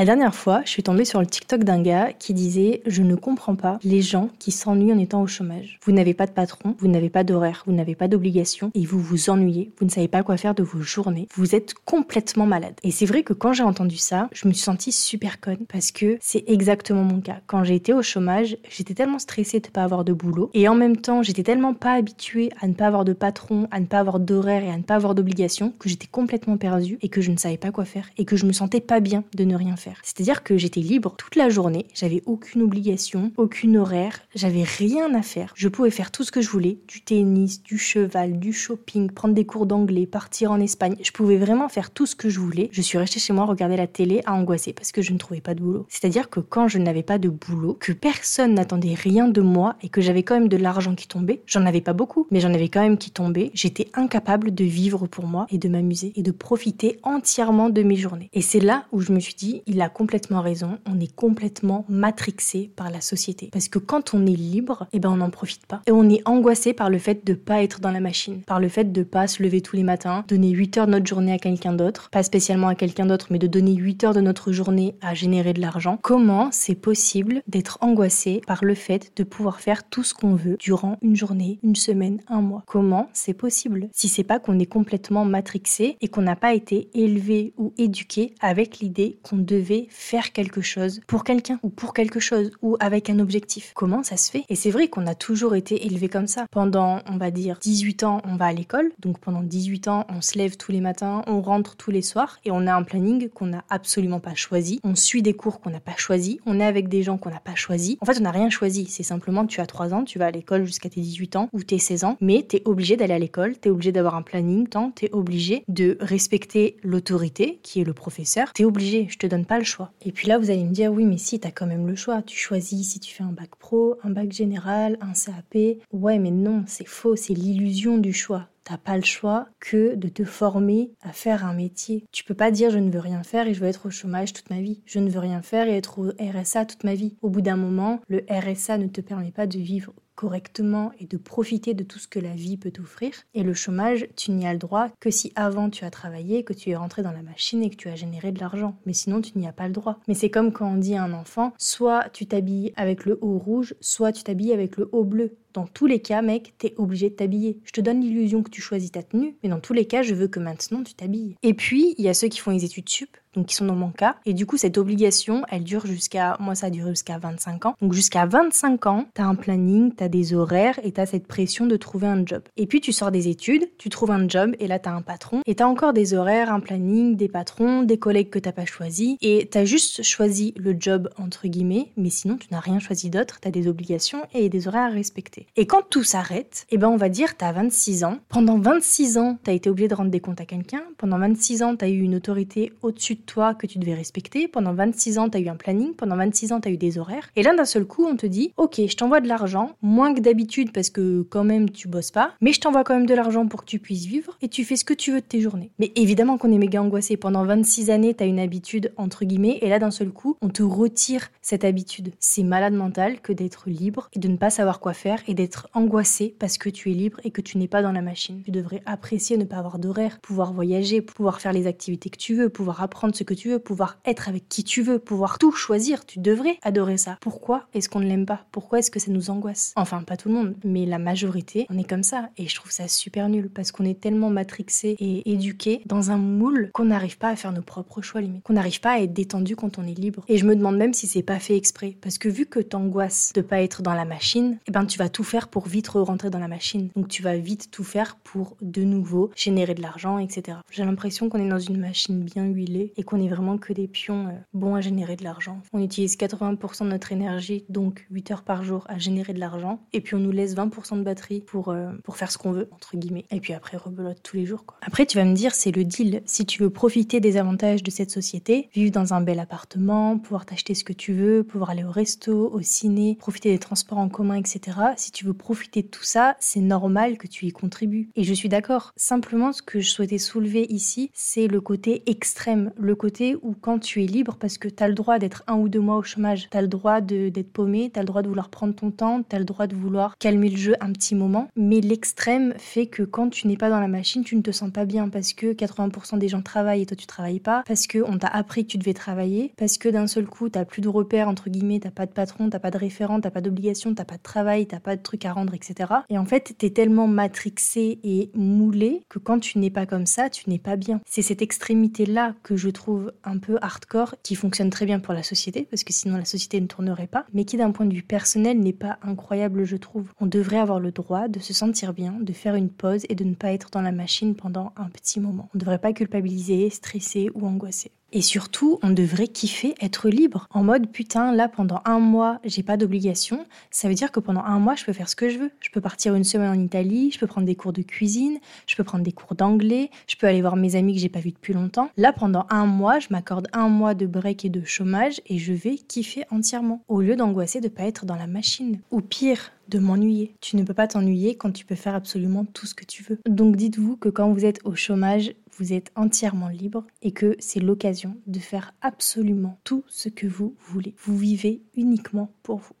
La dernière fois, je suis tombée sur le TikTok d'un gars qui disait Je ne comprends pas les gens qui s'ennuient en étant au chômage. Vous n'avez pas de patron, vous n'avez pas d'horaire, vous n'avez pas d'obligation et vous vous ennuyez, vous ne savez pas quoi faire de vos journées, vous êtes complètement malade. Et c'est vrai que quand j'ai entendu ça, je me suis sentie super conne parce que c'est exactement mon cas. Quand j'ai été au chômage, j'étais tellement stressée de ne pas avoir de boulot et en même temps, j'étais tellement pas habituée à ne pas avoir de patron, à ne pas avoir d'horaire et à ne pas avoir d'obligation que j'étais complètement perdue et que je ne savais pas quoi faire et que je me sentais pas bien de ne rien faire. C'est-à-dire que j'étais libre toute la journée, j'avais aucune obligation, aucune horaire, j'avais rien à faire. Je pouvais faire tout ce que je voulais, du tennis, du cheval, du shopping, prendre des cours d'anglais, partir en Espagne. Je pouvais vraiment faire tout ce que je voulais. Je suis restée chez moi regarder la télé à angoisser parce que je ne trouvais pas de boulot. C'est-à-dire que quand je n'avais pas de boulot, que personne n'attendait rien de moi et que j'avais quand même de l'argent qui tombait, j'en avais pas beaucoup, mais j'en avais quand même qui tombait, j'étais incapable de vivre pour moi et de m'amuser et de profiter entièrement de mes journées. Et c'est là où je me suis dit, il a complètement raison, on est complètement matrixé par la société. Parce que quand on est libre, eh ben on n'en profite pas. Et on est angoissé par le fait de pas être dans la machine, par le fait de pas se lever tous les matins, donner 8 heures de notre journée à quelqu'un d'autre, pas spécialement à quelqu'un d'autre, mais de donner 8 heures de notre journée à générer de l'argent. Comment c'est possible d'être angoissé par le fait de pouvoir faire tout ce qu'on veut durant une journée, une semaine, un mois? Comment c'est possible? Si c'est pas qu'on est complètement matrixé et qu'on n'a pas été élevé ou éduqué avec l'idée qu'on devait faire quelque chose pour quelqu'un ou pour quelque chose ou avec un objectif. Comment ça se fait? Et c'est vrai qu'on a toujours été élevé comme ça. Pendant, on va dire, 18 ans, on va à l'école. Donc pendant 18 ans, on se lève tous les matins, on rentre tous les soirs et on a un planning qu'on n'a absolument pas choisi. On suit des cours qu'on n'a pas choisi. On est avec des gens qu'on n'a pas choisi. En fait, on n'a rien choisi. C'est simplement tu as 3 ans, tu vas à l'école jusqu'à tes 18 ans ou tes 16 ans, mais tu es obligé d'aller à l'école, tu es obligé d'avoir un planning, tu es obligé de respecter l'autorité qui est le professeur. Tu es obligé, je te donne le choix. Et puis là, vous allez me dire, oui, mais si, tu as quand même le choix. Tu choisis si tu fais un bac pro, un bac général, un CAP. Ouais, mais non, c'est faux, c'est l'illusion du choix. T'as pas le choix que de te former à faire un métier. Tu peux pas dire je ne veux rien faire et je veux être au chômage toute ma vie. Je ne veux rien faire et être au RSA toute ma vie. Au bout d'un moment, le RSA ne te permet pas de vivre correctement et de profiter de tout ce que la vie peut t'offrir. Et le chômage, tu n'y as le droit que si avant tu as travaillé, que tu es rentré dans la machine et que tu as généré de l'argent. Mais sinon, tu n'y as pas le droit. Mais c'est comme quand on dit à un enfant, soit tu t'habilles avec le haut rouge, soit tu t'habilles avec le haut bleu. Dans tous les cas, mec, t'es obligé de t'habiller. Je te donne l'illusion que tu choisis ta tenue, mais dans tous les cas, je veux que maintenant tu t'habilles. Et puis, il y a ceux qui font les études sup, donc qui sont dans mon cas. Et du coup, cette obligation, elle dure jusqu'à, moi ça a duré jusqu'à 25 ans. Donc jusqu'à 25 ans, t'as un planning, t'as des horaires et t'as cette pression de trouver un job. Et puis tu sors des études, tu trouves un job et là t'as un patron et t'as encore des horaires, un planning, des patrons, des collègues que t'as pas choisi et t'as juste choisi le job entre guillemets, mais sinon tu n'as rien choisi d'autre, t'as des obligations et des horaires à respecter. Et quand tout s'arrête, eh ben on va dire t'as 26 ans. Pendant 26 ans, t'as été obligé de rendre des comptes à quelqu'un. Pendant 26 ans, t'as eu une autorité au-dessus toi que tu devais respecter. Pendant 26 ans, tu as eu un planning. Pendant 26 ans, tu as eu des horaires. Et là, d'un seul coup, on te dit Ok, je t'envoie de l'argent, moins que d'habitude parce que quand même tu bosses pas, mais je t'envoie quand même de l'argent pour que tu puisses vivre et tu fais ce que tu veux de tes journées. Mais évidemment qu'on est méga angoissé. Pendant 26 années, tu as une habitude, entre guillemets, et là, d'un seul coup, on te retire cette habitude. C'est malade mental que d'être libre et de ne pas savoir quoi faire et d'être angoissé parce que tu es libre et que tu n'es pas dans la machine. Tu devrais apprécier ne pas avoir d'horaire, pouvoir voyager, pouvoir faire les activités que tu veux, pouvoir apprendre ce que tu veux, pouvoir être avec qui tu veux, pouvoir tout choisir. Tu devrais adorer ça. Pourquoi est-ce qu'on ne l'aime pas? Pourquoi est-ce que ça nous angoisse? Enfin, pas tout le monde, mais la majorité, on est comme ça. Et je trouve ça super nul parce qu'on est tellement matrixé et éduqué dans un moule qu'on n'arrive pas à faire nos propres choix limite. Qu'on n'arrive pas à être détendu quand on est libre. Et je me demande même si c'est pas fait exprès. Parce que vu que t'angoisses de pas être dans la machine, eh ben tu vas tout faire pour vite rentrer dans la machine. Donc tu vas vite tout faire pour de nouveau générer de l'argent, etc. J'ai l'impression qu'on est dans une machine bien huilée et qu'on est vraiment que des pions euh, bons à générer de l'argent. On utilise 80% de notre énergie, donc 8 heures par jour, à générer de l'argent. Et puis on nous laisse 20% de batterie pour, euh, pour faire ce qu'on veut, entre guillemets. Et puis après, rebelote tous les jours. Quoi. Après, tu vas me dire, c'est le deal. Si tu veux profiter des avantages de cette société, vivre dans un bel appartement, pouvoir t'acheter ce que tu veux, pouvoir aller au resto, au ciné, profiter des transports en commun, etc. Si si tu veux profiter de tout ça, c'est normal que tu y contribues. Et je suis d'accord. Simplement, ce que je souhaitais soulever ici, c'est le côté extrême. Le côté où quand tu es libre, parce que tu as le droit d'être un ou deux mois au chômage, tu as le droit d'être paumé, tu as le droit de vouloir prendre ton temps, tu as le droit de vouloir calmer le jeu un petit moment. Mais l'extrême fait que quand tu n'es pas dans la machine, tu ne te sens pas bien parce que 80% des gens travaillent et toi tu travailles pas, parce qu'on t'a appris que tu devais travailler, parce que d'un seul coup, t'as plus de repères, entre guillemets, t'as pas de patron, t'as pas de référent, t'as pas d'obligation, t'as pas de travail, t'as pas trucs à rendre, etc. Et en fait, t'es tellement matrixé et moulé que quand tu n'es pas comme ça, tu n'es pas bien. C'est cette extrémité-là que je trouve un peu hardcore, qui fonctionne très bien pour la société, parce que sinon la société ne tournerait pas, mais qui d'un point de vue personnel n'est pas incroyable, je trouve. On devrait avoir le droit de se sentir bien, de faire une pause et de ne pas être dans la machine pendant un petit moment. On ne devrait pas culpabiliser, stresser ou angoisser. Et surtout, on devrait kiffer être libre. En mode, putain, là, pendant un mois, j'ai pas d'obligation. Ça veut dire que pendant un mois, je peux faire ce que je veux. Je peux partir une semaine en Italie, je peux prendre des cours de cuisine, je peux prendre des cours d'anglais, je peux aller voir mes amis que j'ai pas vus depuis longtemps. Là, pendant un mois, je m'accorde un mois de break et de chômage et je vais kiffer entièrement. Au lieu d'angoisser de pas être dans la machine. Ou pire, de m'ennuyer. Tu ne peux pas t'ennuyer quand tu peux faire absolument tout ce que tu veux. Donc dites-vous que quand vous êtes au chômage, vous êtes entièrement libre et que c'est l'occasion de faire absolument tout ce que vous voulez. Vous vivez uniquement pour vous.